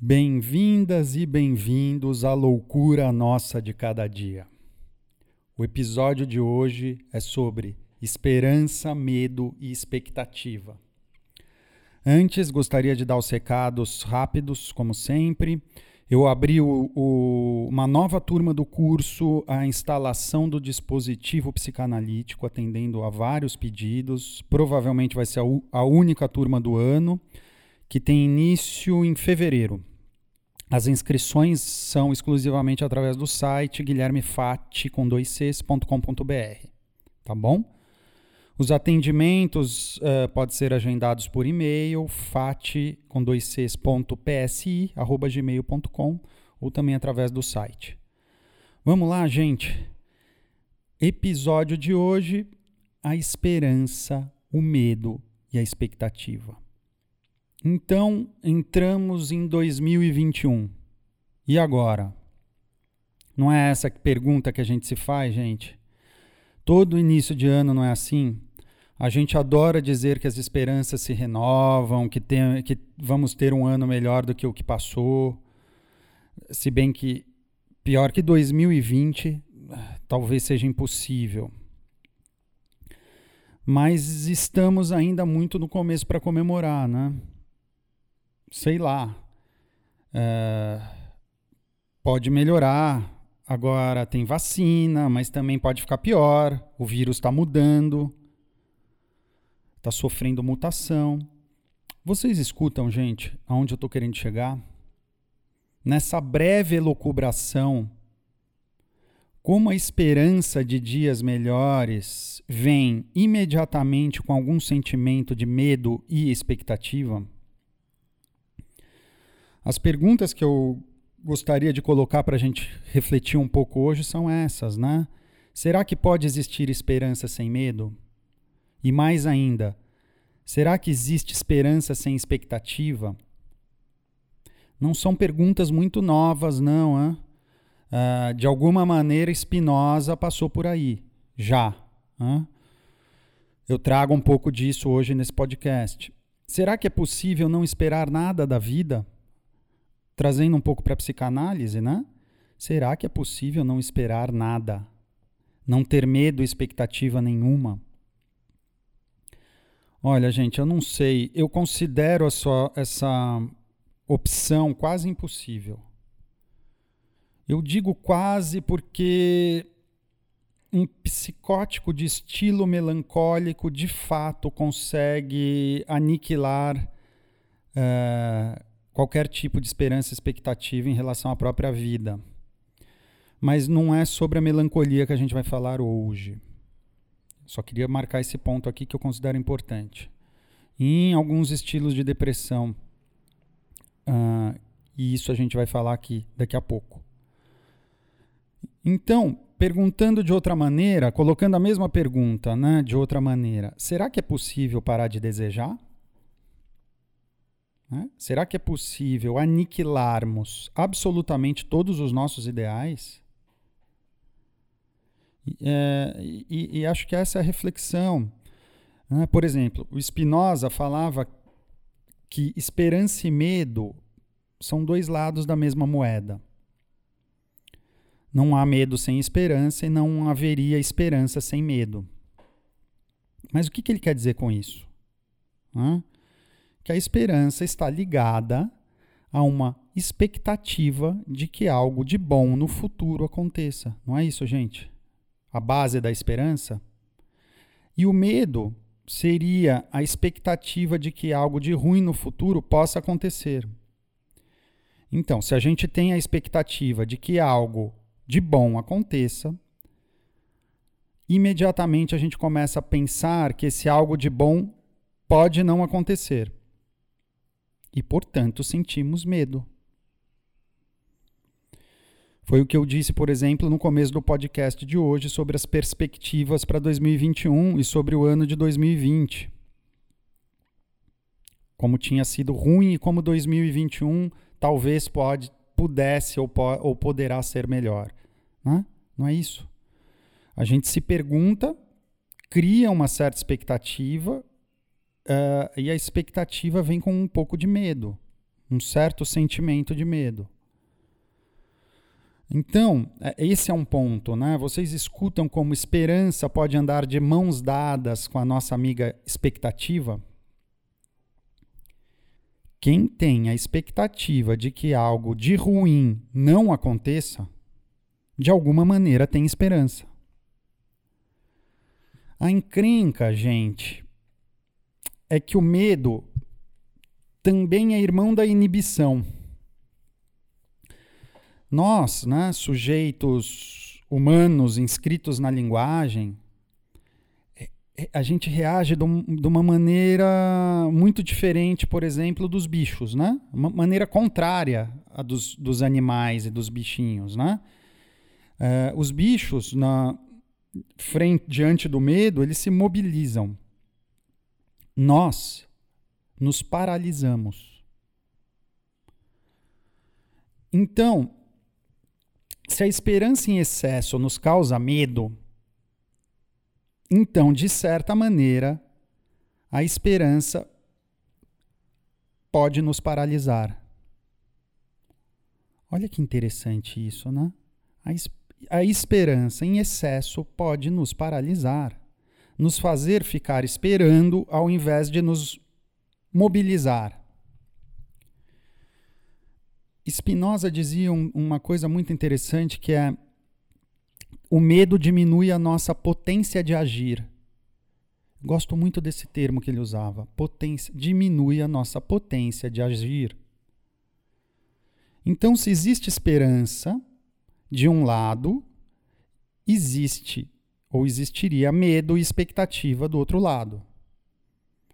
Bem-vindas e bem-vindos à loucura nossa de cada dia. O episódio de hoje é sobre esperança, medo e expectativa. Antes, gostaria de dar os recados rápidos, como sempre. Eu abri o, o, uma nova turma do curso, a instalação do dispositivo psicanalítico, atendendo a vários pedidos. Provavelmente vai ser a, a única turma do ano que tem início em fevereiro. As inscrições são exclusivamente através do site guilhermefati com dois cs.com.br, tá bom? Os atendimentos uh, podem ser agendados por e-mail, fati com dois cs.psi, arroba gmail.com ou também através do site. Vamos lá, gente. Episódio de hoje: a esperança, o medo e a expectativa. Então, entramos em 2021. E agora? Não é essa pergunta que a gente se faz, gente? Todo início de ano não é assim? A gente adora dizer que as esperanças se renovam, que, tem, que vamos ter um ano melhor do que o que passou. Se bem que pior que 2020 talvez seja impossível. Mas estamos ainda muito no começo para comemorar, né? Sei lá, é, pode melhorar. Agora tem vacina, mas também pode ficar pior. O vírus está mudando, está sofrendo mutação. Vocês escutam, gente, aonde eu estou querendo chegar? Nessa breve elucubração, como a esperança de dias melhores vem imediatamente com algum sentimento de medo e expectativa? As perguntas que eu gostaria de colocar para a gente refletir um pouco hoje são essas, né? Será que pode existir esperança sem medo? E mais ainda, será que existe esperança sem expectativa? Não são perguntas muito novas, não. Hein? Uh, de alguma maneira, Spinoza passou por aí, já. Hein? Eu trago um pouco disso hoje nesse podcast. Será que é possível não esperar nada da vida? Trazendo um pouco para a psicanálise, né? Será que é possível não esperar nada? Não ter medo, expectativa nenhuma? Olha, gente, eu não sei. Eu considero essa, essa opção quase impossível. Eu digo quase porque um psicótico de estilo melancólico de fato consegue aniquilar uh, qualquer tipo de esperança, expectativa em relação à própria vida. Mas não é sobre a melancolia que a gente vai falar hoje. Só queria marcar esse ponto aqui que eu considero importante. Em alguns estilos de depressão, uh, e isso a gente vai falar aqui daqui a pouco. Então, perguntando de outra maneira, colocando a mesma pergunta né, de outra maneira, será que é possível parar de desejar? Né? Será que é possível aniquilarmos absolutamente todos os nossos ideais? É, e, e, acho que essa é a reflexão. Né? Por exemplo, o Spinoza falava que esperança e medo são dois lados da mesma moeda. Não há medo sem esperança e não haveria esperança sem medo. Mas o que, que ele quer dizer com isso? Hã? Que a esperança está ligada a uma expectativa de que algo de bom no futuro aconteça. Não é isso, gente? A base da esperança. E o medo seria a expectativa de que algo de ruim no futuro possa acontecer. Então, se a gente tem a expectativa de que algo de bom aconteça, imediatamente a gente começa a pensar que esse algo de bom pode não acontecer e, portanto, sentimos medo. Foi o que eu disse, por exemplo, no começo do podcast de hoje sobre as perspectivas para 2021 e sobre o ano de 2020. Como tinha sido ruim e como 2021 talvez pode, pudesse ou, po ou poderá ser melhor. Né? Não é isso. A gente se pergunta, cria uma certa expectativa Uh, e a expectativa vem com um pouco de medo. um certo sentimento de medo. Então, é, esse é um ponto, né? Vocês escutam como esperança pode andar de mãos dadas com a nossa amiga expectativa? Quem tem a expectativa de que algo de ruim não aconteça, de alguma maneira tem esperança. A encrenca, gente, é que o medo também é irmão da inibição. Nós, né, sujeitos humanos inscritos na linguagem, é, é, a gente reage de uma maneira muito diferente, por exemplo, dos bichos, né? Uma maneira contrária à dos, dos animais e dos bichinhos, né? Uh, os bichos, na frente, diante do medo, eles se mobilizam. Nós nos paralisamos. Então, se a esperança em excesso nos causa medo, então, de certa maneira, a esperança pode nos paralisar. Olha que interessante isso, né? A, a esperança em excesso pode nos paralisar, nos fazer ficar esperando ao invés de nos mobilizar. Spinoza dizia um, uma coisa muito interessante que é o medo diminui a nossa potência de agir. Gosto muito desse termo que ele usava. Potência diminui a nossa potência de agir. Então, se existe esperança de um lado, existe ou existiria medo e expectativa do outro lado.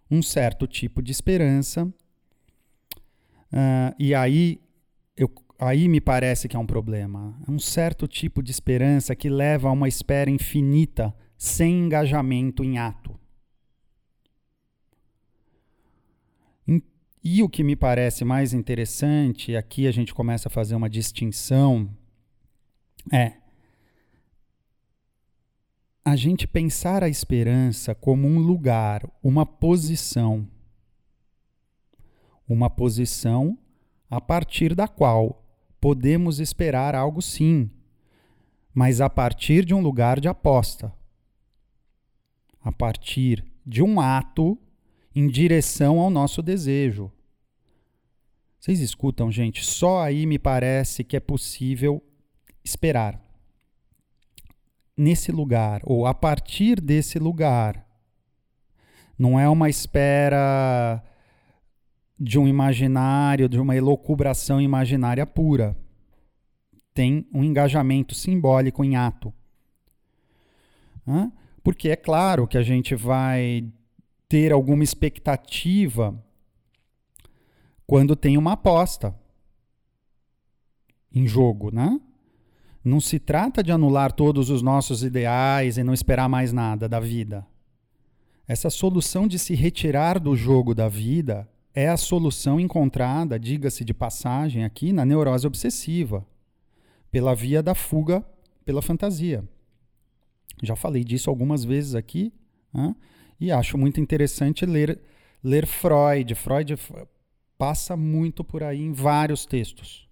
Um certo tipo de esperança. Uh, e aí eu, aí me parece que é um problema. Um certo tipo de esperança que leva a uma espera infinita sem engajamento em ato. E o que me parece mais interessante, aqui a gente começa a fazer uma distinção, é a gente pensar a esperança como um lugar, uma posição. Uma posição a partir da qual podemos esperar algo sim, mas a partir de um lugar de aposta, a partir de um ato em direção ao nosso desejo. Vocês escutam, gente? Só aí me parece que é possível esperar. Nesse lugar, ou a partir desse lugar. Não é uma espera de um imaginário, de uma elocubração imaginária pura. Tem um engajamento simbólico em ato. Porque é claro que a gente vai ter alguma expectativa quando tem uma aposta em jogo, né? Não se trata de anular todos os nossos ideais e não esperar mais nada da vida. Essa solução de se retirar do jogo da vida é a solução encontrada, diga-se de passagem aqui, na neurose obsessiva, pela via da fuga pela fantasia. Já falei disso algumas vezes aqui, e acho muito interessante ler, ler Freud. Freud passa muito por aí em vários textos.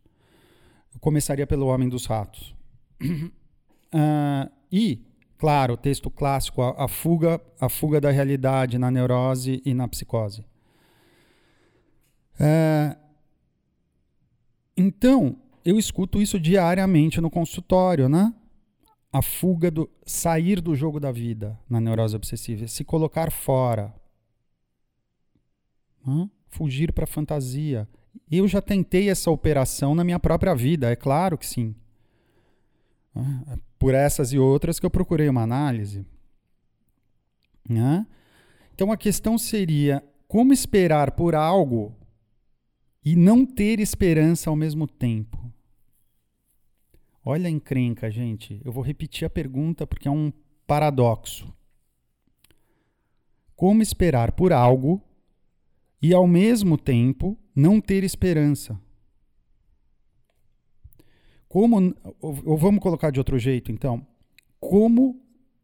Eu começaria pelo Homem dos Ratos. Uh, e, claro, o texto clássico, a, a, fuga, a fuga da realidade na neurose e na psicose. É, então, eu escuto isso diariamente no consultório, né? A fuga do sair do jogo da vida na neurose obsessiva, se colocar fora, né? fugir para a fantasia. Eu já tentei essa operação na minha própria vida, é claro que sim. É por essas e outras que eu procurei uma análise. Né? Então a questão seria como esperar por algo e não ter esperança ao mesmo tempo. Olha a encrenca, gente. Eu vou repetir a pergunta porque é um paradoxo. Como esperar por algo e ao mesmo tempo não ter esperança? Como, ou vamos colocar de outro jeito, então, como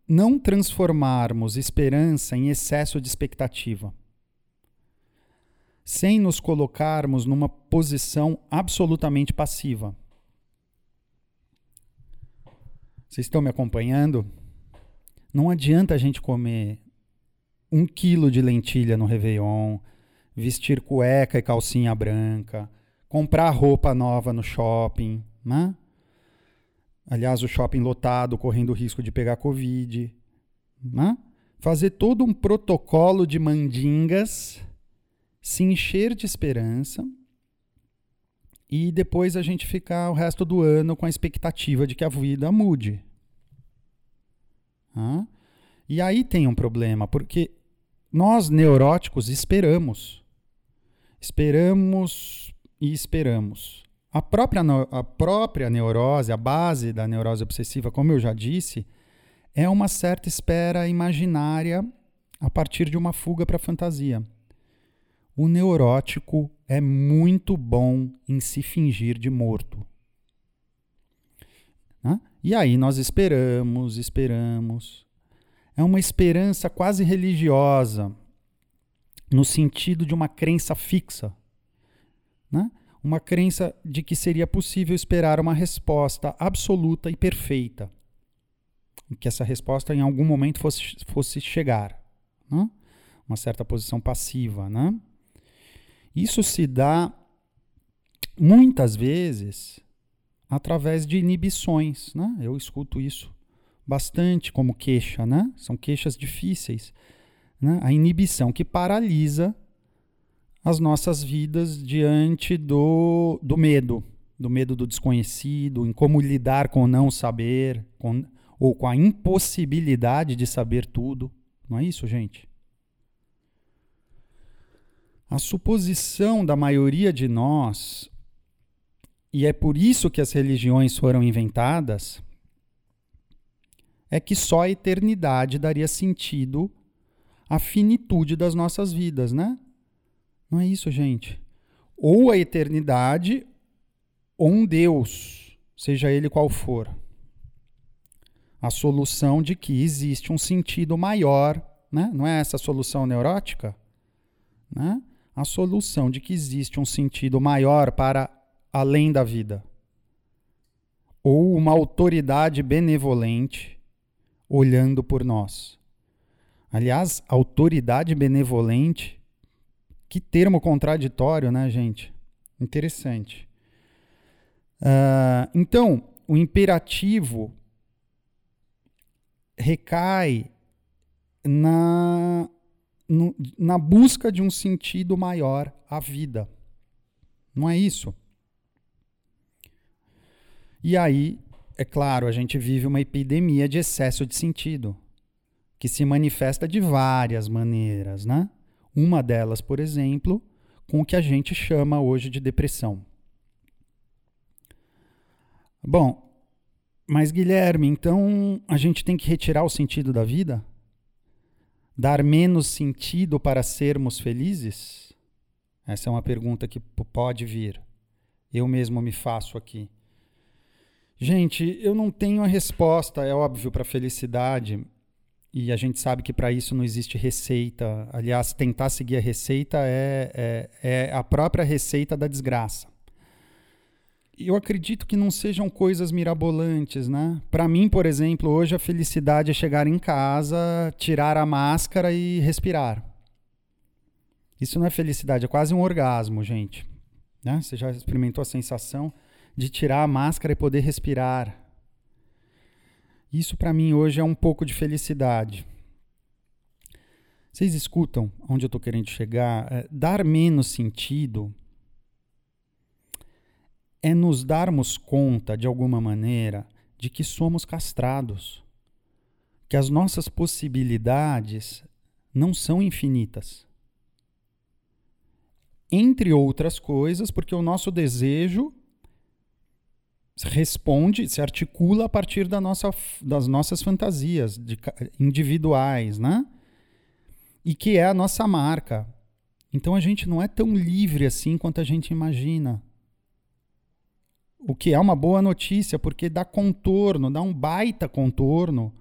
não transformarmos esperança em excesso de expectativa? sem nos colocarmos numa posição absolutamente passiva. Vocês estão me acompanhando? Não adianta a gente comer um quilo de lentilha no Réveillon, vestir cueca e calcinha branca, comprar roupa nova no shopping, né? Aliás, o shopping lotado, correndo o risco de pegar Covid, né? Fazer todo um protocolo de mandingas se encher de esperança e depois a gente ficar o resto do ano com a expectativa de que a vida mude. Ah? E aí tem um problema, porque nós neuróticos esperamos. Esperamos e esperamos. A própria, a própria neurose, a base da neurose obsessiva, como eu já disse, é uma certa espera imaginária a partir de uma fuga para a fantasia o neurótico é muito bom em se fingir de morto. Né? E aí nós esperamos, esperamos. É uma esperança quase religiosa, no sentido de uma crença fixa. Né? Uma crença de que seria possível esperar uma resposta absoluta e perfeita. Que essa resposta em algum momento fosse, fosse chegar. Né? Uma certa posição passiva. Né? Isso se dá muitas vezes através de inibições, né? Eu escuto isso bastante como queixa, né? São queixas difíceis, né? A inibição que paralisa as nossas vidas diante do, do medo, do medo do desconhecido, em como lidar com o não saber, com, ou com a impossibilidade de saber tudo. Não é isso, gente? A suposição da maioria de nós, e é por isso que as religiões foram inventadas, é que só a eternidade daria sentido à finitude das nossas vidas, né? Não é isso, gente. Ou a eternidade, ou um Deus, seja ele qual for. A solução de que existe um sentido maior, né? Não é essa solução neurótica? Né? a solução de que existe um sentido maior para além da vida. Ou uma autoridade benevolente olhando por nós. Aliás, autoridade benevolente, que termo contraditório, né, gente? Interessante. Uh, então, o imperativo recai na no, na busca de um sentido maior à vida. Não é isso? E aí, é claro, a gente vive uma epidemia de excesso de sentido, que se manifesta de várias maneiras, né? Uma delas, por exemplo, com o que a gente chama hoje de depressão. Bom, mas Guilherme, então a gente tem que retirar o sentido da vida? dar menos sentido para sermos felizes? Essa é uma pergunta que pode vir. Eu mesmo me faço aqui. Gente, eu não tenho a resposta, é óbvio, para a felicidade. E a gente sabe que para isso não existe receita. Aliás, tentar seguir a receita é, é, é a própria receita da desgraça eu acredito que não sejam coisas mirabolantes, né? Para mim, por exemplo, hoje a felicidade é chegar em casa, tirar a máscara e respirar. Isso não é felicidade, é quase um orgasmo, gente. Né? Você já experimentou a sensação de tirar a máscara e poder respirar? Isso para mim hoje é um pouco de felicidade. Vocês escutam onde eu estou querendo chegar? É, dar menos sentido é nos darmos conta, de alguma maneira, de que somos castrados, que as nossas possibilidades não são infinitas. Entre outras coisas, porque o nosso desejo responde, se articula a partir da nossa, das nossas fantasias de, individuais, né? E que é a nossa marca. Então a gente não é tão livre assim quanto a gente imagina. O que é uma boa notícia, porque dá contorno, dá um baita contorno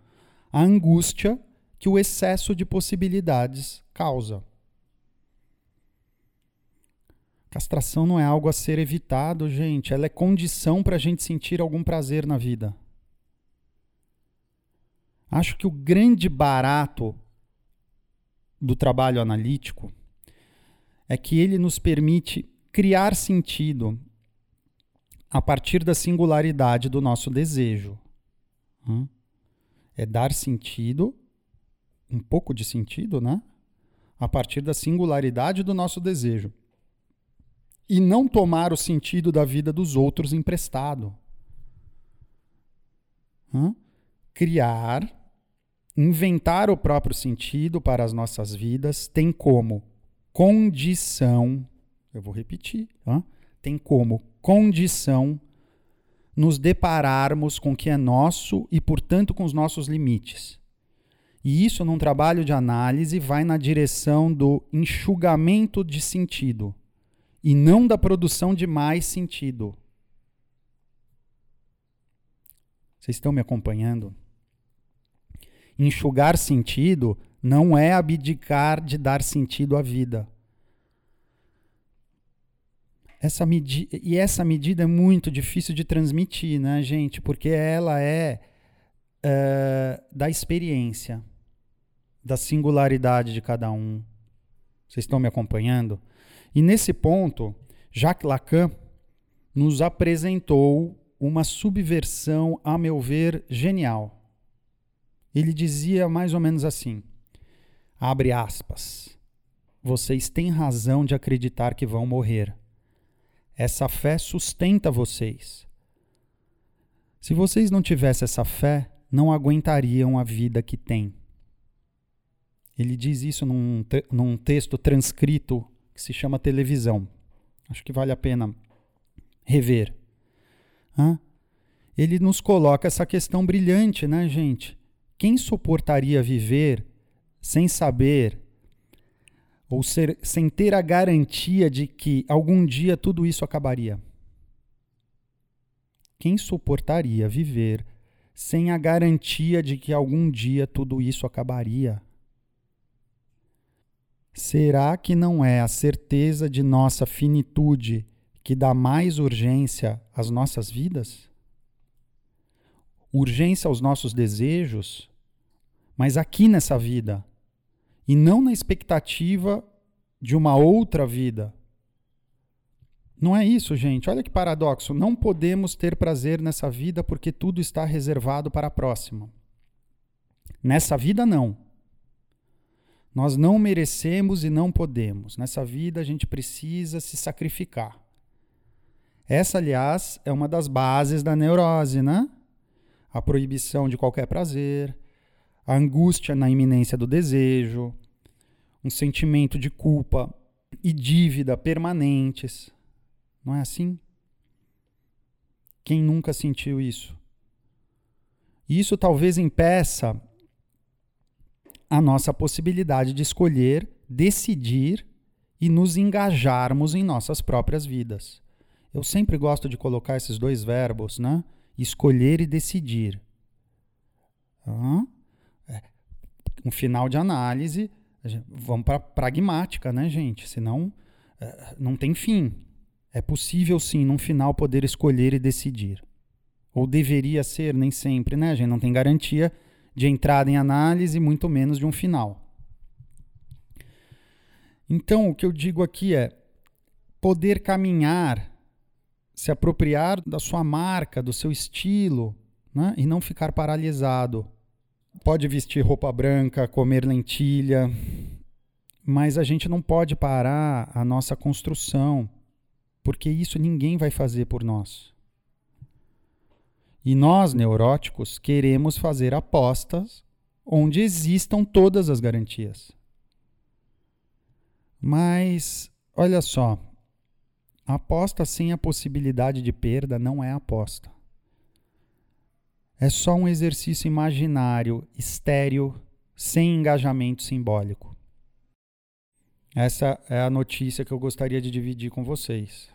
à angústia que o excesso de possibilidades causa. Castração não é algo a ser evitado, gente. Ela é condição para a gente sentir algum prazer na vida. Acho que o grande barato do trabalho analítico é que ele nos permite criar sentido a partir da singularidade do nosso desejo. Hum? É dar sentido, um pouco de sentido, né? A partir da singularidade do nosso desejo. E não tomar o sentido da vida dos outros emprestado. Hum? Criar, inventar o próprio sentido para as nossas vidas tem como condição, eu vou repetir, hum? tem como condição nos depararmos com o que é nosso e, portanto, com os nossos limites. E isso, num trabalho de análise, vai na direção do enxugamento de sentido e não da produção de mais sentido. Vocês estão me acompanhando? Enxugar sentido não é abdicar de dar sentido à vida. Essa medida, e essa medida é muito difícil de transmitir, né, gente? Porque ela é uh, da experiência, da singularidade de cada um. Vocês estão me acompanhando? E nesse ponto, Jacques Lacan nos apresentou uma subversão, a meu ver, genial. Ele dizia mais ou menos assim: abre aspas. Vocês têm razão de acreditar que vão morrer essa fé sustenta vocês. Se vocês não tivessem essa fé, não aguentariam a vida que têm. Ele diz isso num, num texto transcrito que se chama televisão. Acho que vale a pena rever. Hã? Ele nos coloca essa questão brilhante, né, gente? Quem suportaria viver sem saber ou ser, sem ter a garantia de que algum dia tudo isso acabaria? Quem suportaria viver sem a garantia de que algum dia tudo isso acabaria? Será que não é a certeza de nossa finitude que dá mais urgência às nossas vidas? Urgência aos nossos desejos, mas aqui nessa vida, e não na expectativa de uma outra vida. Não é isso, gente. Olha que paradoxo. Não podemos ter prazer nessa vida porque tudo está reservado para a próxima. Nessa vida, não. Nós não merecemos e não podemos. Nessa vida, a gente precisa se sacrificar. Essa, aliás, é uma das bases da neurose, né? A proibição de qualquer prazer, a angústia na iminência do desejo, um sentimento de culpa e dívida permanentes. Não é assim? Quem nunca sentiu isso? Isso talvez impeça a nossa possibilidade de escolher, decidir e nos engajarmos em nossas próprias vidas. Eu sempre gosto de colocar esses dois verbos, né? Escolher e decidir. Uhum um final de análise, vamos para pragmática, né, gente? Senão é, não tem fim. É possível sim, num final, poder escolher e decidir. Ou deveria ser, nem sempre, né? Gente não tem garantia de entrada em análise, muito menos de um final. Então, o que eu digo aqui é poder caminhar, se apropriar da sua marca, do seu estilo, né? e não ficar paralisado pode vestir roupa branca, comer lentilha, mas a gente não pode parar a nossa construção, porque isso ninguém vai fazer por nós. E nós, neuróticos, queremos fazer apostas onde existam todas as garantias. Mas, olha só, aposta sem a possibilidade de perda não é aposta. É só um exercício imaginário, estéreo, sem engajamento simbólico. Essa é a notícia que eu gostaria de dividir com vocês.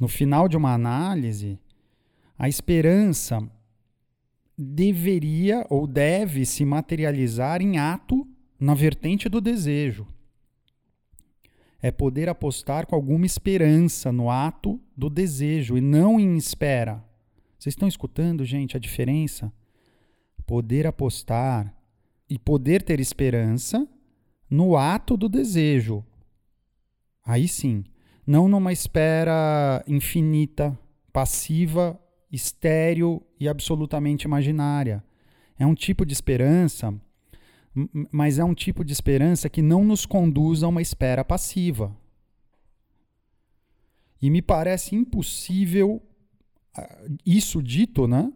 No final de uma análise, a esperança deveria ou deve se materializar em ato na vertente do desejo. é poder apostar com alguma esperança no ato do desejo e não em espera. Vocês estão escutando, gente, a diferença? Poder apostar e poder ter esperança no ato do desejo. Aí sim, não numa espera infinita, passiva, estéril e absolutamente imaginária. É um tipo de esperança, mas é um tipo de esperança que não nos conduz a uma espera passiva. E me parece impossível, ah, isso dito, né?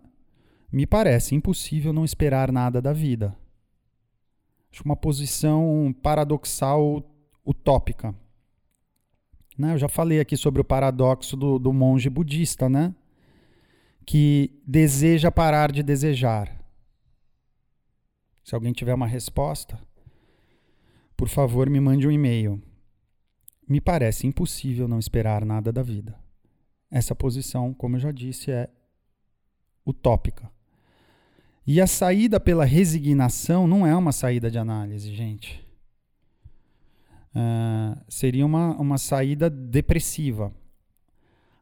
Me parece impossível não esperar nada da vida. Acho uma posição paradoxal utópica. Né? Eu já falei aqui sobre o paradoxo do, do monge budista, né? Que deseja parar de desejar. Se alguém tiver uma resposta, por favor, me mande um e-mail. Me parece impossível não esperar nada da vida. Essa posição, como eu já disse, é utópica. E a saída pela resignação não é uma saída de análise, gente. Uh, seria uma, uma saída depressiva.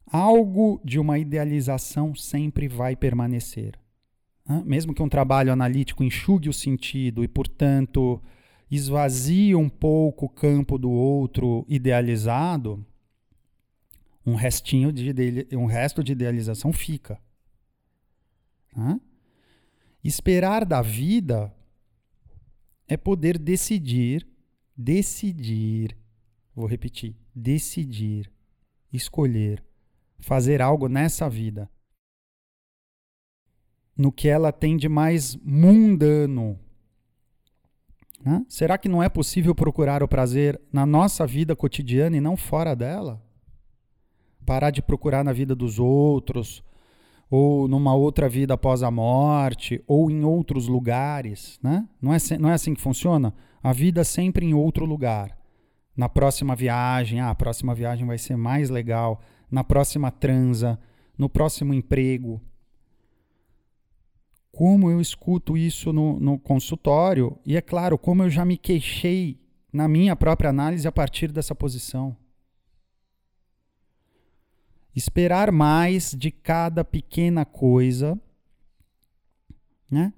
Algo de uma idealização sempre vai permanecer. Uh, mesmo que um trabalho analítico enxugue o sentido e, portanto, esvazie um pouco o campo do outro idealizado, um restinho de um resto de idealização fica. Uh? Esperar da vida é poder decidir, decidir, vou repetir, decidir, escolher, fazer algo nessa vida. No que ela tem de mais mundano. Né? Será que não é possível procurar o prazer na nossa vida cotidiana e não fora dela? Parar de procurar na vida dos outros, ou numa outra vida após a morte, ou em outros lugares, né? Não é, não é assim que funciona? A vida sempre em outro lugar. Na próxima viagem, ah, a próxima viagem vai ser mais legal. Na próxima transa, no próximo emprego. Como eu escuto isso no, no consultório, e é claro, como eu já me queixei na minha própria análise a partir dessa posição. Esperar mais de cada pequena coisa, né?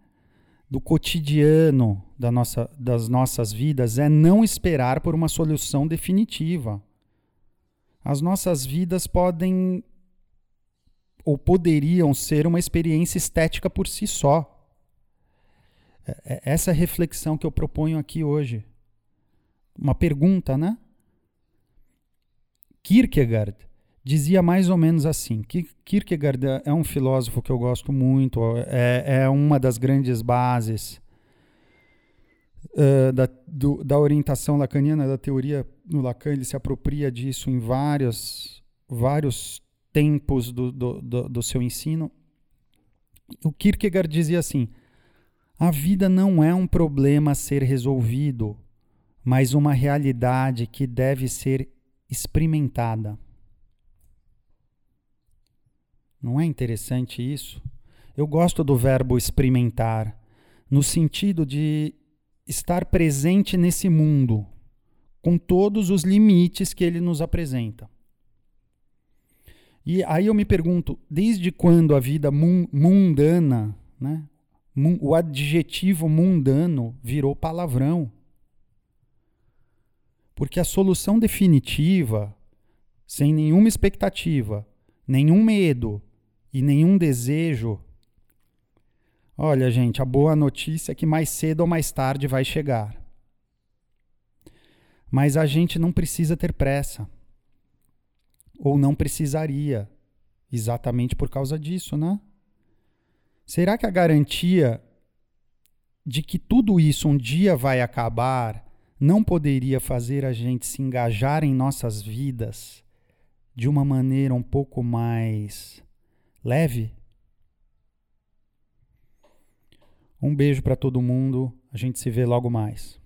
do cotidiano da nossa, das nossas vidas é não esperar por uma solução definitiva. As nossas vidas podem ou poderiam ser uma experiência estética por si só. É, é essa reflexão que eu proponho aqui hoje. Uma pergunta, né? Kierkegaard dizia mais ou menos assim. Kierkegaard é um filósofo que eu gosto muito, é, é uma das grandes bases uh, da, do, da orientação lacaniana, da teoria no Lacan. Ele se apropria disso em vários, vários tempos do, do, do, do seu ensino. O Kierkegaard dizia assim: a vida não é um problema a ser resolvido, mas uma realidade que deve ser experimentada. Não é interessante isso? Eu gosto do verbo experimentar, no sentido de estar presente nesse mundo, com todos os limites que ele nos apresenta. E aí eu me pergunto, desde quando a vida mundana, né, o adjetivo mundano virou palavrão? Porque a solução definitiva, sem nenhuma expectativa, nenhum medo, e nenhum desejo. Olha, gente, a boa notícia é que mais cedo ou mais tarde vai chegar. Mas a gente não precisa ter pressa. Ou não precisaria, exatamente por causa disso, né? Será que a garantia de que tudo isso um dia vai acabar não poderia fazer a gente se engajar em nossas vidas de uma maneira um pouco mais leve. Um beijo para todo mundo. A gente se vê logo mais.